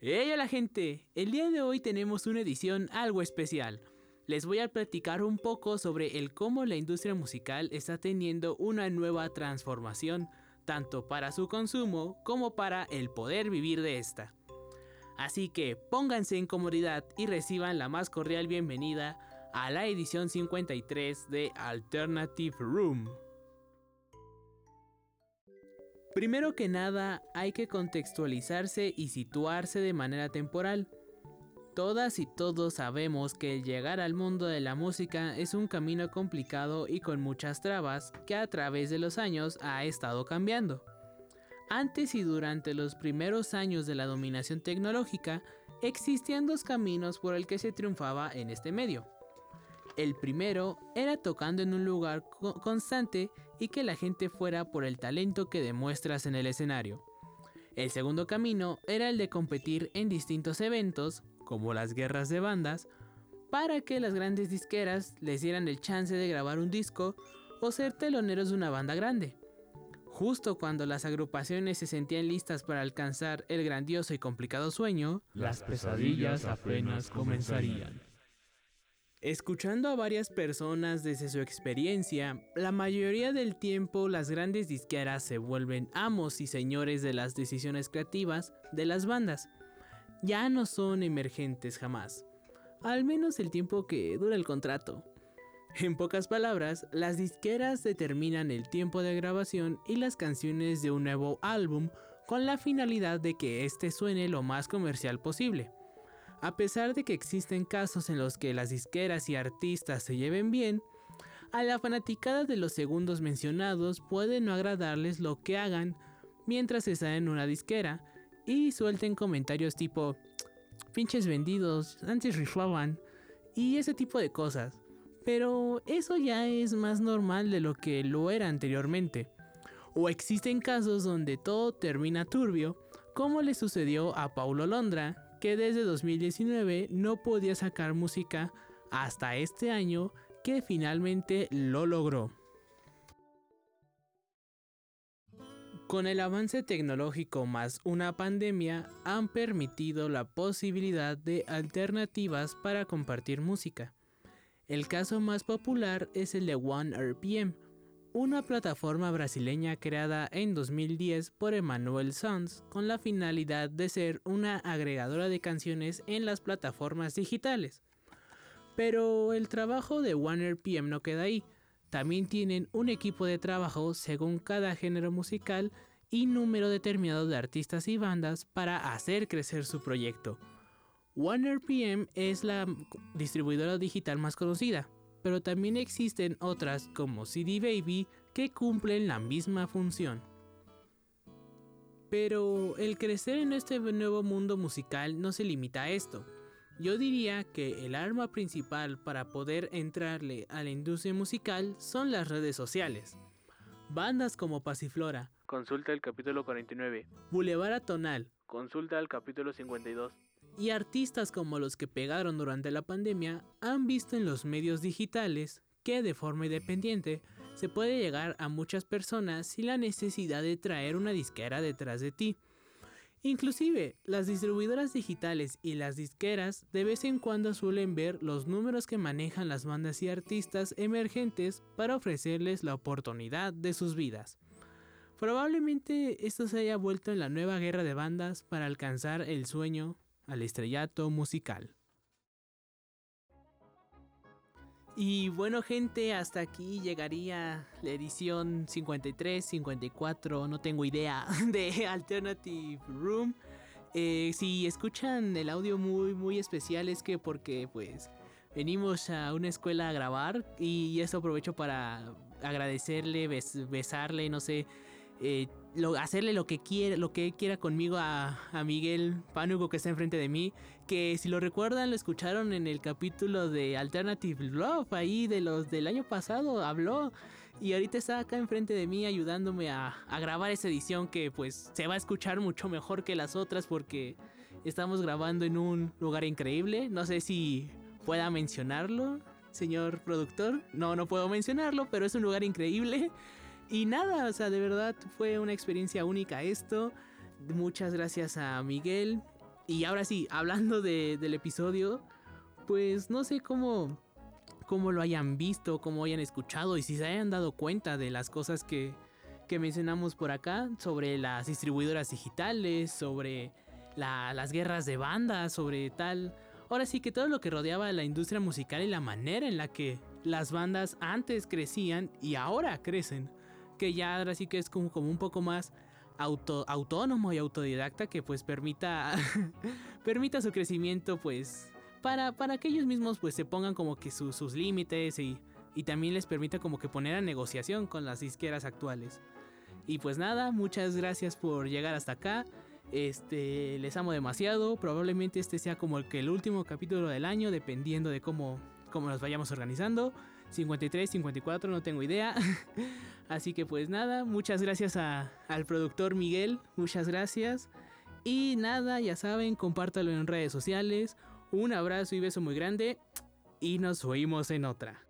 ¡Hey la gente! El día de hoy tenemos una edición algo especial. Les voy a platicar un poco sobre el cómo la industria musical está teniendo una nueva transformación, tanto para su consumo como para el poder vivir de esta. Así que pónganse en comodidad y reciban la más cordial bienvenida a la edición 53 de Alternative Room. Primero que nada, hay que contextualizarse y situarse de manera temporal. Todas y todos sabemos que el llegar al mundo de la música es un camino complicado y con muchas trabas que a través de los años ha estado cambiando. Antes y durante los primeros años de la dominación tecnológica, existían dos caminos por el que se triunfaba en este medio. El primero era tocando en un lugar constante y que la gente fuera por el talento que demuestras en el escenario. El segundo camino era el de competir en distintos eventos, como las guerras de bandas, para que las grandes disqueras les dieran el chance de grabar un disco o ser teloneros de una banda grande. Justo cuando las agrupaciones se sentían listas para alcanzar el grandioso y complicado sueño, las pesadillas apenas comenzarían. Escuchando a varias personas desde su experiencia, la mayoría del tiempo las grandes disqueras se vuelven amos y señores de las decisiones creativas de las bandas. Ya no son emergentes jamás, al menos el tiempo que dura el contrato. En pocas palabras, las disqueras determinan el tiempo de grabación y las canciones de un nuevo álbum con la finalidad de que éste suene lo más comercial posible. A pesar de que existen casos en los que las disqueras y artistas se lleven bien, a la fanaticada de los segundos mencionados puede no agradarles lo que hagan mientras están en una disquera y suelten comentarios tipo pinches vendidos, antes rifaban y ese tipo de cosas. Pero eso ya es más normal de lo que lo era anteriormente. O existen casos donde todo termina turbio, como le sucedió a Paulo Londra, que desde 2019 no podía sacar música hasta este año que finalmente lo logró. Con el avance tecnológico más una pandemia han permitido la posibilidad de alternativas para compartir música. El caso más popular es el de OneRPM, una plataforma brasileña creada en 2010 por Emmanuel Sons con la finalidad de ser una agregadora de canciones en las plataformas digitales. Pero el trabajo de OneRPM no queda ahí, también tienen un equipo de trabajo según cada género musical y número determinado de artistas y bandas para hacer crecer su proyecto. OneRPM es la distribuidora digital más conocida, pero también existen otras como CD Baby que cumplen la misma función. Pero el crecer en este nuevo mundo musical no se limita a esto. Yo diría que el arma principal para poder entrarle a la industria musical son las redes sociales. Bandas como Pasiflora, consulta el capítulo 49, Boulevard Atonal, consulta el capítulo 52, y artistas como los que pegaron durante la pandemia han visto en los medios digitales que de forma independiente se puede llegar a muchas personas sin la necesidad de traer una disquera detrás de ti. Inclusive, las distribuidoras digitales y las disqueras de vez en cuando suelen ver los números que manejan las bandas y artistas emergentes para ofrecerles la oportunidad de sus vidas. Probablemente esto se haya vuelto en la nueva guerra de bandas para alcanzar el sueño al estrellato musical. Y bueno gente, hasta aquí llegaría la edición 53, 54, no tengo idea, de Alternative Room. Eh, si escuchan el audio muy muy especial es que porque pues venimos a una escuela a grabar y eso aprovecho para agradecerle, besarle, no sé, eh, hacerle lo que quiera, lo que quiera conmigo a, Miguel Pánugo que está enfrente de mí. Que si lo recuerdan, lo escucharon en el capítulo de Alternative Love, ahí de los del año pasado, habló. Y ahorita está acá enfrente de mí ayudándome a, a grabar esa edición que pues se va a escuchar mucho mejor que las otras porque estamos grabando en un lugar increíble. No sé si pueda mencionarlo, señor productor. No, no puedo mencionarlo, pero es un lugar increíble. Y nada, o sea, de verdad fue una experiencia única esto. Muchas gracias a Miguel. Y ahora sí, hablando del episodio, pues no sé cómo, cómo lo hayan visto, cómo hayan escuchado y si se hayan dado cuenta de las cosas que, que mencionamos por acá sobre las distribuidoras digitales, sobre las guerras de bandas, sobre tal. Ahora sí que todo lo que rodeaba la industria musical y la manera en la que las bandas antes crecían y ahora crecen. Que ya ahora sí que es como, un poco más auto, autónomo y autodidacta que pues permita, permita su crecimiento pues para, para que ellos mismos pues se pongan como que sus límites y, y también les permita como que poner a negociación con las disqueras actuales. Y pues nada, muchas gracias por llegar hasta acá. Este, les amo demasiado. Probablemente este sea como el que el último capítulo del año, dependiendo de cómo, cómo nos vayamos organizando. 53, 54, no tengo idea. Así que pues nada, muchas gracias al productor Miguel, muchas gracias. Y nada, ya saben, compártalo en redes sociales. Un abrazo y beso muy grande y nos oímos en otra.